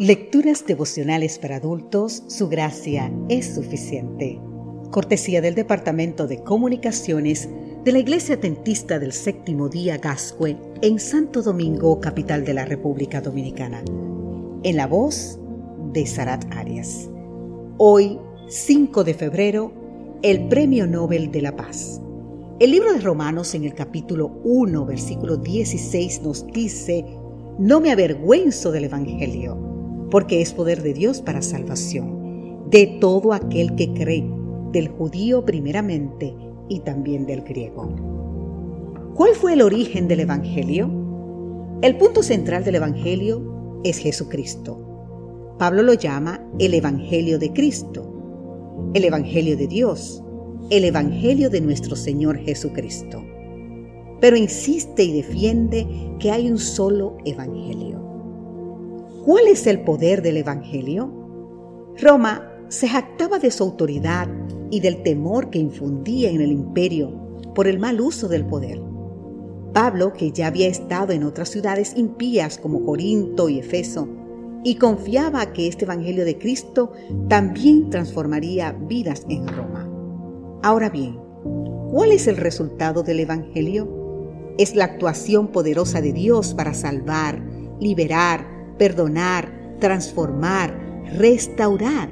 Lecturas devocionales para adultos, su gracia es suficiente. Cortesía del Departamento de Comunicaciones de la Iglesia Atentista del Séptimo Día Gascue en Santo Domingo, capital de la República Dominicana. En la voz de Sarat Arias. Hoy, 5 de febrero, el Premio Nobel de la Paz. El libro de Romanos en el capítulo 1, versículo 16 nos dice, no me avergüenzo del Evangelio porque es poder de Dios para salvación, de todo aquel que cree, del judío primeramente y también del griego. ¿Cuál fue el origen del Evangelio? El punto central del Evangelio es Jesucristo. Pablo lo llama el Evangelio de Cristo, el Evangelio de Dios, el Evangelio de nuestro Señor Jesucristo. Pero insiste y defiende que hay un solo Evangelio. ¿Cuál es el poder del Evangelio? Roma se jactaba de su autoridad y del temor que infundía en el imperio por el mal uso del poder. Pablo, que ya había estado en otras ciudades impías como Corinto y Efeso, y confiaba que este Evangelio de Cristo también transformaría vidas en Roma. Ahora bien, ¿cuál es el resultado del Evangelio? Es la actuación poderosa de Dios para salvar, liberar, perdonar, transformar, restaurar.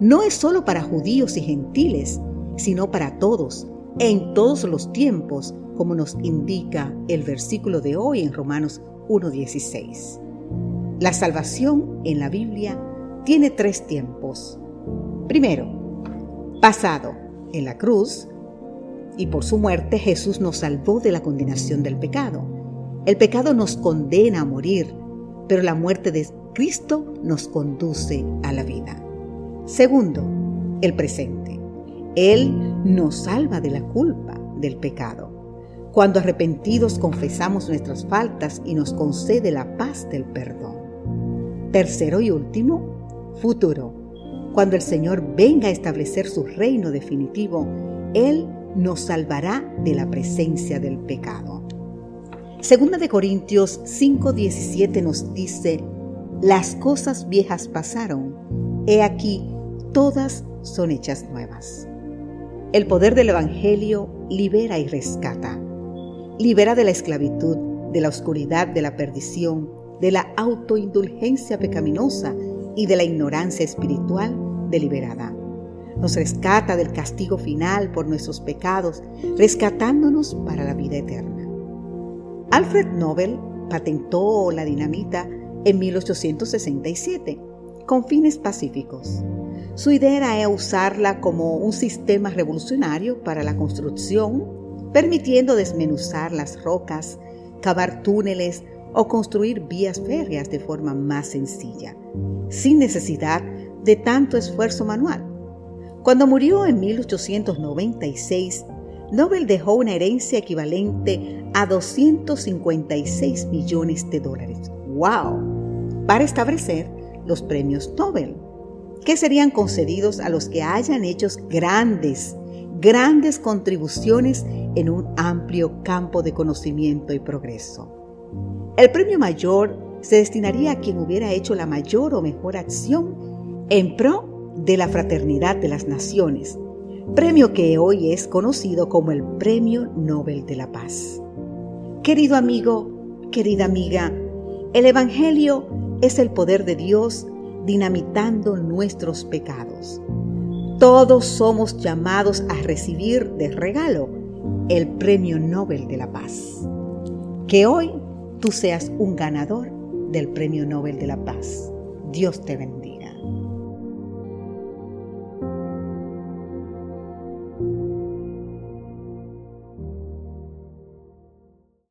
No es solo para judíos y gentiles, sino para todos, en todos los tiempos, como nos indica el versículo de hoy en Romanos 1.16. La salvación en la Biblia tiene tres tiempos. Primero, pasado, en la cruz, y por su muerte Jesús nos salvó de la condenación del pecado. El pecado nos condena a morir, pero la muerte de Cristo nos conduce a la vida. Segundo, el presente. Él nos salva de la culpa del pecado. Cuando arrepentidos confesamos nuestras faltas y nos concede la paz del perdón. Tercero y último, futuro. Cuando el Señor venga a establecer su reino definitivo, Él nos salvará de la presencia del pecado. Segunda de Corintios 5:17 nos dice, las cosas viejas pasaron, he aquí, todas son hechas nuevas. El poder del Evangelio libera y rescata. Libera de la esclavitud, de la oscuridad, de la perdición, de la autoindulgencia pecaminosa y de la ignorancia espiritual deliberada. Nos rescata del castigo final por nuestros pecados, rescatándonos para la vida eterna. Alfred Nobel patentó la dinamita en 1867 con fines pacíficos. Su idea era usarla como un sistema revolucionario para la construcción, permitiendo desmenuzar las rocas, cavar túneles o construir vías férreas de forma más sencilla, sin necesidad de tanto esfuerzo manual. Cuando murió en 1896, Nobel dejó una herencia equivalente a 256 millones de dólares. ¡Wow! Para establecer los premios Nobel, que serían concedidos a los que hayan hecho grandes, grandes contribuciones en un amplio campo de conocimiento y progreso. El premio mayor se destinaría a quien hubiera hecho la mayor o mejor acción en pro de la fraternidad de las naciones, premio que hoy es conocido como el Premio Nobel de la Paz. Querido amigo, querida amiga, el Evangelio es el poder de Dios dinamitando nuestros pecados. Todos somos llamados a recibir de regalo el Premio Nobel de la Paz. Que hoy tú seas un ganador del Premio Nobel de la Paz. Dios te bendiga.